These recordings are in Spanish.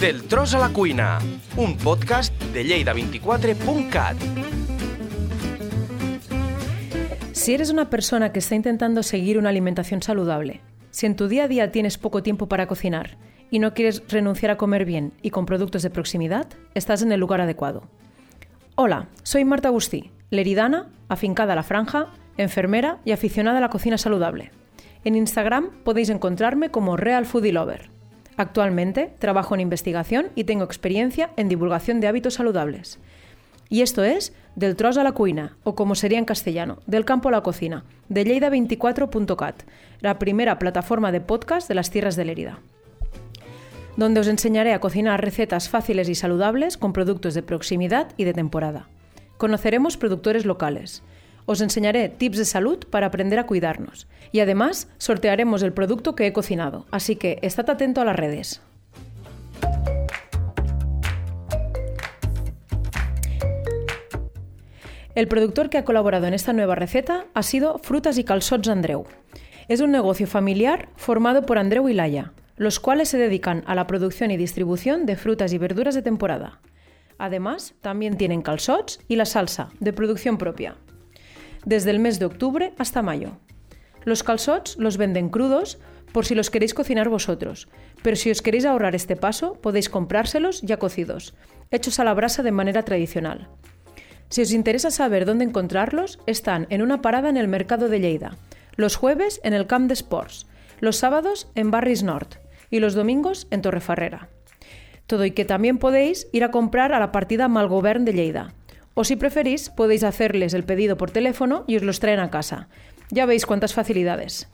Del tros a la cuina, un podcast de lleida24.cat. Si eres una persona que está intentando seguir una alimentación saludable, si en tu día a día tienes poco tiempo para cocinar y no quieres renunciar a comer bien y con productos de proximidad, estás en el lugar adecuado. Hola, soy Marta Agustí, leridana, afincada a la franja, enfermera y aficionada a la cocina saludable. En Instagram podéis encontrarme como Real Foodie Lover. Actualmente trabajo en investigación y tengo experiencia en divulgación de hábitos saludables. Y esto es Del tros a la cuina, o como sería en castellano, Del campo a la cocina, de lleida24.cat, la primera plataforma de podcast de las tierras de Lérida donde os enseñaré a cocinar recetas fáciles y saludables con productos de proximidad y de temporada. Conoceremos productores locales, os enseñaré tips de salud para aprender a cuidarnos. Y además sortearemos el producto que he cocinado, así que estad atento a las redes. El productor que ha colaborado en esta nueva receta ha sido Frutas y Calzots Andreu. Es un negocio familiar formado por Andreu y Laia, los cuales se dedican a la producción y distribución de frutas y verduras de temporada. Además, también tienen calzots y la salsa, de producción propia desde el mes de octubre hasta mayo. Los calzots los venden crudos por si los queréis cocinar vosotros, pero si os queréis ahorrar este paso podéis comprárselos ya cocidos, hechos a la brasa de manera tradicional. Si os interesa saber dónde encontrarlos, están en una parada en el mercado de Lleida, los jueves en el Camp de Sports, los sábados en Barris Nord y los domingos en Torrefarrera. Todo y que también podéis ir a comprar a la partida Malgovern de Lleida, o si preferís, podéis hacerles el pedido por teléfono y os los traen a casa. Ya veis cuántas facilidades.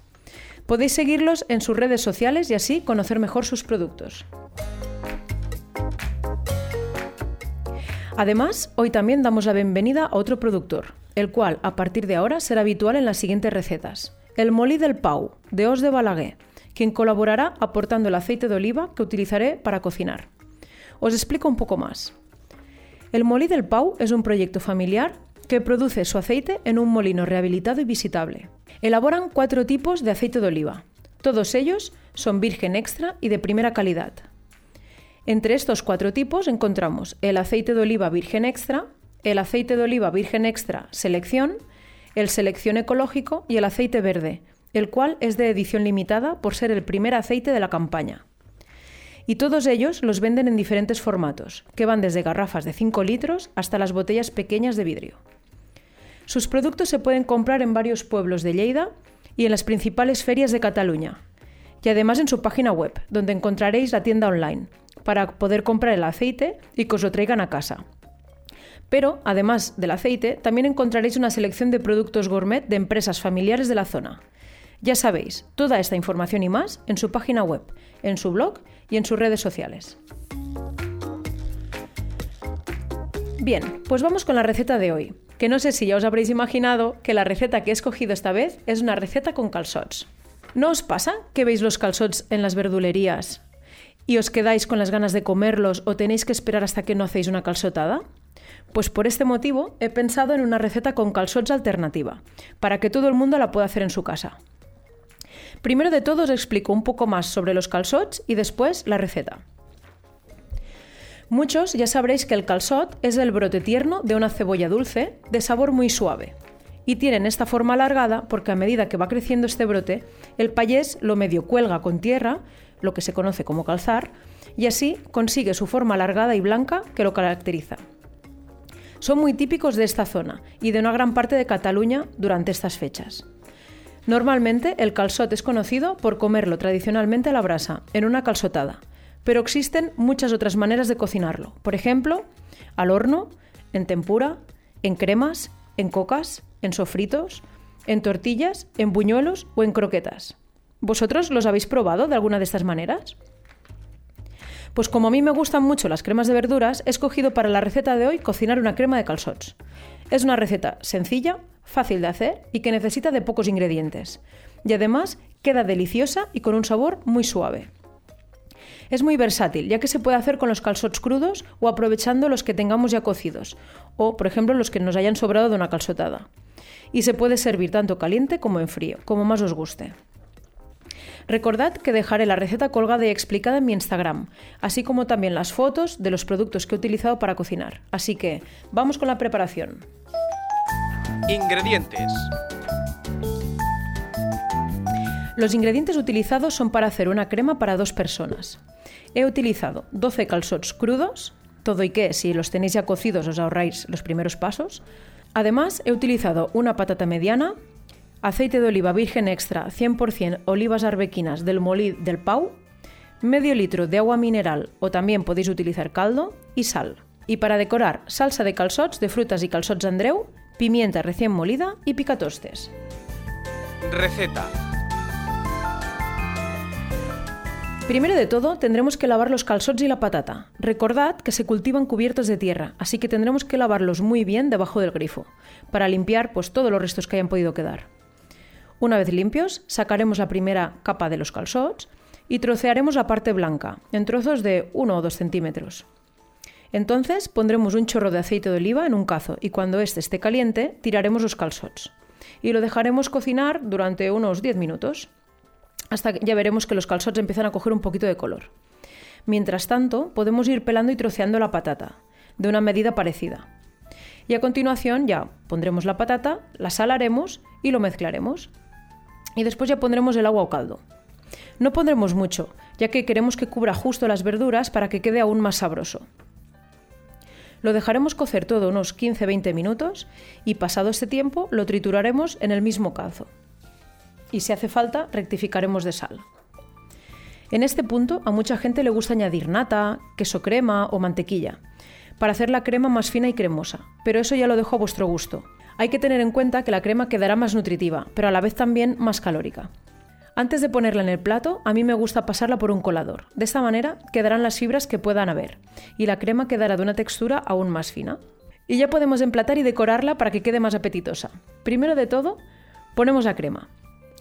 Podéis seguirlos en sus redes sociales y así conocer mejor sus productos. Además, hoy también damos la bienvenida a otro productor, el cual a partir de ahora será habitual en las siguientes recetas. El molí del Pau, de Os de Balaguer, quien colaborará aportando el aceite de oliva que utilizaré para cocinar. Os explico un poco más. El Molí del Pau es un proyecto familiar que produce su aceite en un molino rehabilitado y visitable. Elaboran cuatro tipos de aceite de oliva. Todos ellos son virgen extra y de primera calidad. Entre estos cuatro tipos encontramos el aceite de oliva virgen extra, el aceite de oliva virgen extra selección, el selección ecológico y el aceite verde, el cual es de edición limitada por ser el primer aceite de la campaña y todos ellos los venden en diferentes formatos, que van desde garrafas de 5 litros hasta las botellas pequeñas de vidrio. Sus productos se pueden comprar en varios pueblos de Lleida y en las principales ferias de Cataluña, y además en su página web, donde encontraréis la tienda online, para poder comprar el aceite y que os lo traigan a casa. Pero, además del aceite, también encontraréis una selección de productos gourmet de empresas familiares de la zona. Ya sabéis, toda esta información y más en su página web, en su blog y en sus redes sociales. Bien, pues vamos con la receta de hoy, que no sé si ya os habréis imaginado que la receta que he escogido esta vez es una receta con calzots. ¿No os pasa que veis los calzots en las verdulerías y os quedáis con las ganas de comerlos o tenéis que esperar hasta que no hacéis una calzotada? Pues por este motivo he pensado en una receta con calzots alternativa, para que todo el mundo la pueda hacer en su casa. Primero de todo os explico un poco más sobre los calzots y después la receta. Muchos ya sabréis que el calzot es el brote tierno de una cebolla dulce de sabor muy suave y tienen esta forma alargada porque a medida que va creciendo este brote, el payés lo medio cuelga con tierra, lo que se conoce como calzar, y así consigue su forma alargada y blanca que lo caracteriza. Son muy típicos de esta zona y de una gran parte de Cataluña durante estas fechas. Normalmente el calzot es conocido por comerlo tradicionalmente a la brasa, en una calzotada, pero existen muchas otras maneras de cocinarlo. Por ejemplo, al horno, en tempura, en cremas, en cocas, en sofritos, en tortillas, en buñuelos o en croquetas. ¿Vosotros los habéis probado de alguna de estas maneras? Pues como a mí me gustan mucho las cremas de verduras, he escogido para la receta de hoy cocinar una crema de calzots. Es una receta sencilla, fácil de hacer y que necesita de pocos ingredientes. Y además queda deliciosa y con un sabor muy suave. Es muy versátil, ya que se puede hacer con los calzots crudos o aprovechando los que tengamos ya cocidos, o por ejemplo los que nos hayan sobrado de una calzotada. Y se puede servir tanto caliente como en frío, como más os guste. Recordad que dejaré la receta colgada y explicada en mi Instagram, así como también las fotos de los productos que he utilizado para cocinar. Así que, vamos con la preparación. Ingredientes. Los ingredientes utilizados son para hacer una crema para dos personas. He utilizado 12 calzots crudos, todo y que si los tenéis ya cocidos os ahorráis los primeros pasos. Además, he utilizado una patata mediana, aceite de oliva virgen extra 100% olivas arbequinas del Molí del Pau, medio litro de agua mineral o también podéis utilizar caldo y sal. Y para decorar, salsa de calzots de frutas y calzots Andreu, pimienta recién molida y picatostes. Receta. Primero de todo, tendremos que lavar los calzots y la patata. Recordad que se cultivan cubiertos de tierra, así que tendremos que lavarlos muy bien debajo del grifo, para limpiar pues, todos los restos que hayan podido quedar. Una vez limpios, sacaremos la primera capa de los calzots y trocearemos la parte blanca, en trozos de 1 o 2 centímetros. Entonces pondremos un chorro de aceite de oliva en un cazo y cuando éste esté caliente tiraremos los calzots y lo dejaremos cocinar durante unos 10 minutos hasta que ya veremos que los calzots empiezan a coger un poquito de color. Mientras tanto, podemos ir pelando y troceando la patata, de una medida parecida. Y a continuación ya pondremos la patata, la salaremos y lo mezclaremos. Y después ya pondremos el agua o caldo. No pondremos mucho, ya que queremos que cubra justo las verduras para que quede aún más sabroso. Lo dejaremos cocer todo unos 15-20 minutos y pasado este tiempo lo trituraremos en el mismo cazo y si hace falta rectificaremos de sal. En este punto a mucha gente le gusta añadir nata, queso crema o mantequilla, para hacer la crema más fina y cremosa, pero eso ya lo dejo a vuestro gusto. Hay que tener en cuenta que la crema quedará más nutritiva, pero a la vez también más calórica. Antes de ponerla en el plato, a mí me gusta pasarla por un colador. De esta manera quedarán las fibras que puedan haber y la crema quedará de una textura aún más fina. Y ya podemos emplatar y decorarla para que quede más apetitosa. Primero de todo, ponemos la crema.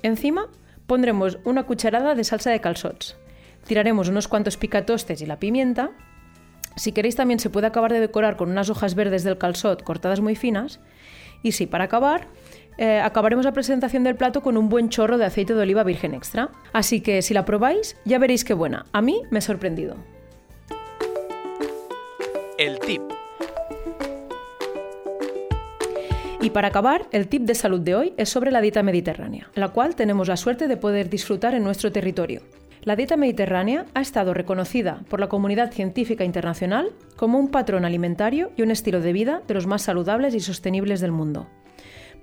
Encima pondremos una cucharada de salsa de calzots. Tiraremos unos cuantos picatostes y la pimienta. Si queréis también se puede acabar de decorar con unas hojas verdes del calzot cortadas muy finas. Y sí, para acabar, eh, acabaremos la presentación del plato con un buen chorro de aceite de oliva virgen extra. Así que si la probáis, ya veréis qué buena. A mí me ha sorprendido. El tip. Y para acabar, el tip de salud de hoy es sobre la dieta mediterránea, la cual tenemos la suerte de poder disfrutar en nuestro territorio. La dieta mediterránea ha estado reconocida por la comunidad científica internacional como un patrón alimentario y un estilo de vida de los más saludables y sostenibles del mundo,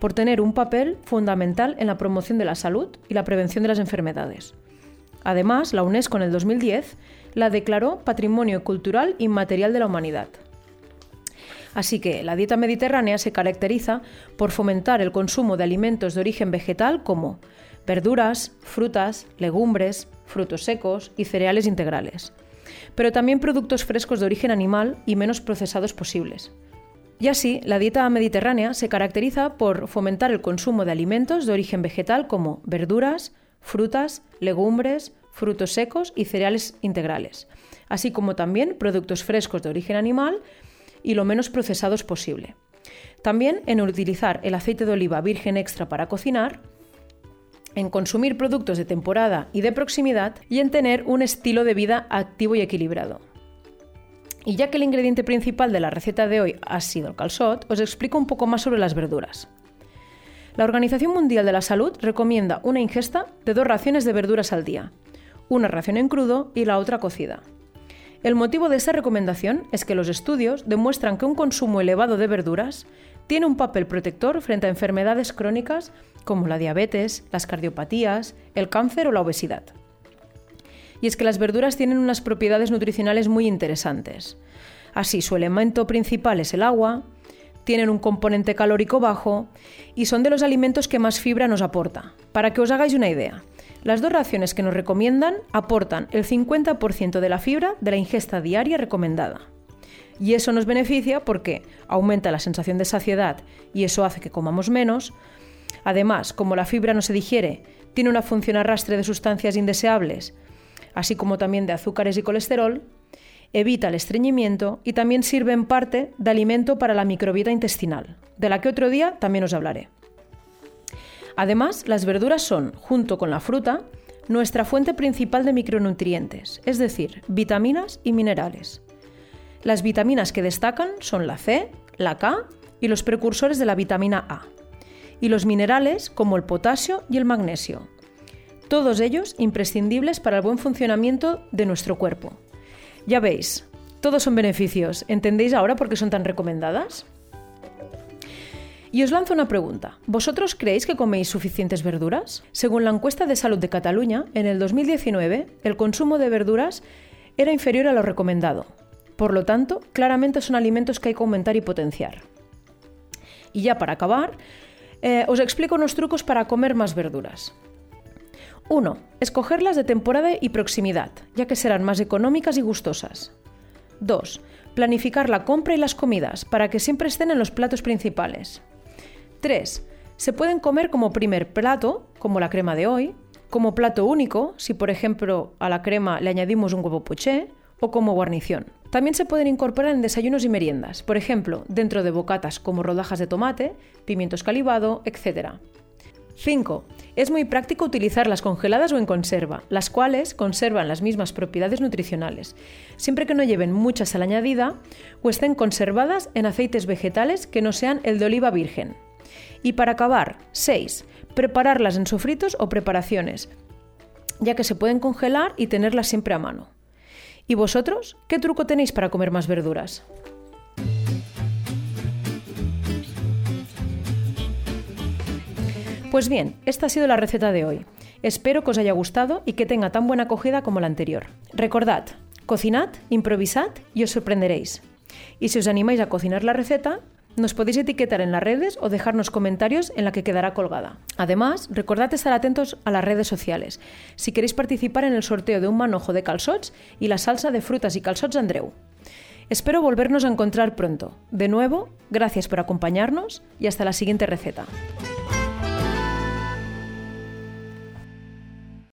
por tener un papel fundamental en la promoción de la salud y la prevención de las enfermedades. Además, la UNESCO en el 2010 la declaró Patrimonio Cultural Inmaterial de la Humanidad. Así que la dieta mediterránea se caracteriza por fomentar el consumo de alimentos de origen vegetal como verduras, frutas, legumbres, frutos secos y cereales integrales, pero también productos frescos de origen animal y menos procesados posibles. Y así, la dieta mediterránea se caracteriza por fomentar el consumo de alimentos de origen vegetal como verduras, frutas, legumbres, frutos secos y cereales integrales, así como también productos frescos de origen animal y lo menos procesados posible. También en utilizar el aceite de oliva virgen extra para cocinar, en consumir productos de temporada y de proximidad y en tener un estilo de vida activo y equilibrado. Y ya que el ingrediente principal de la receta de hoy ha sido el calzot, os explico un poco más sobre las verduras. La Organización Mundial de la Salud recomienda una ingesta de dos raciones de verduras al día, una ración en crudo y la otra cocida. El motivo de esta recomendación es que los estudios demuestran que un consumo elevado de verduras tiene un papel protector frente a enfermedades crónicas como la diabetes, las cardiopatías, el cáncer o la obesidad. Y es que las verduras tienen unas propiedades nutricionales muy interesantes. Así, su elemento principal es el agua, tienen un componente calórico bajo y son de los alimentos que más fibra nos aporta. Para que os hagáis una idea, las dos raciones que nos recomiendan aportan el 50% de la fibra de la ingesta diaria recomendada. Y eso nos beneficia porque aumenta la sensación de saciedad y eso hace que comamos menos. Además, como la fibra no se digiere, tiene una función arrastre de sustancias indeseables, así como también de azúcares y colesterol, evita el estreñimiento y también sirve en parte de alimento para la microbiota intestinal, de la que otro día también os hablaré. Además, las verduras son, junto con la fruta, nuestra fuente principal de micronutrientes, es decir, vitaminas y minerales. Las vitaminas que destacan son la C, la K y los precursores de la vitamina A, y los minerales como el potasio y el magnesio, todos ellos imprescindibles para el buen funcionamiento de nuestro cuerpo. Ya veis, todos son beneficios. ¿Entendéis ahora por qué son tan recomendadas? Y os lanzo una pregunta. ¿Vosotros creéis que coméis suficientes verduras? Según la encuesta de salud de Cataluña, en el 2019 el consumo de verduras era inferior a lo recomendado. Por lo tanto, claramente son alimentos que hay que aumentar y potenciar. Y ya para acabar, eh, os explico unos trucos para comer más verduras. 1. Escogerlas de temporada y proximidad, ya que serán más económicas y gustosas. 2. Planificar la compra y las comidas para que siempre estén en los platos principales. 3. Se pueden comer como primer plato, como la crema de hoy, como plato único, si por ejemplo a la crema le añadimos un huevo poché, o como guarnición. También se pueden incorporar en desayunos y meriendas, por ejemplo, dentro de bocatas como rodajas de tomate, pimientos calibado, etc. 5. Es muy práctico utilizarlas congeladas o en conserva, las cuales conservan las mismas propiedades nutricionales, siempre que no lleven mucha sal añadida o estén conservadas en aceites vegetales que no sean el de oliva virgen. Y para acabar, 6. Prepararlas en sofritos o preparaciones, ya que se pueden congelar y tenerlas siempre a mano. ¿Y vosotros? ¿Qué truco tenéis para comer más verduras? Pues bien, esta ha sido la receta de hoy. Espero que os haya gustado y que tenga tan buena acogida como la anterior. Recordad, cocinad, improvisad y os sorprenderéis. Y si os animáis a cocinar la receta, nos podéis etiquetar en las redes o dejarnos comentarios en la que quedará colgada. Además, recordad estar atentos a las redes sociales si queréis participar en el sorteo de un manojo de calzots y la salsa de frutas y calzots Andreu. Espero volvernos a encontrar pronto. De nuevo, gracias por acompañarnos y hasta la siguiente receta.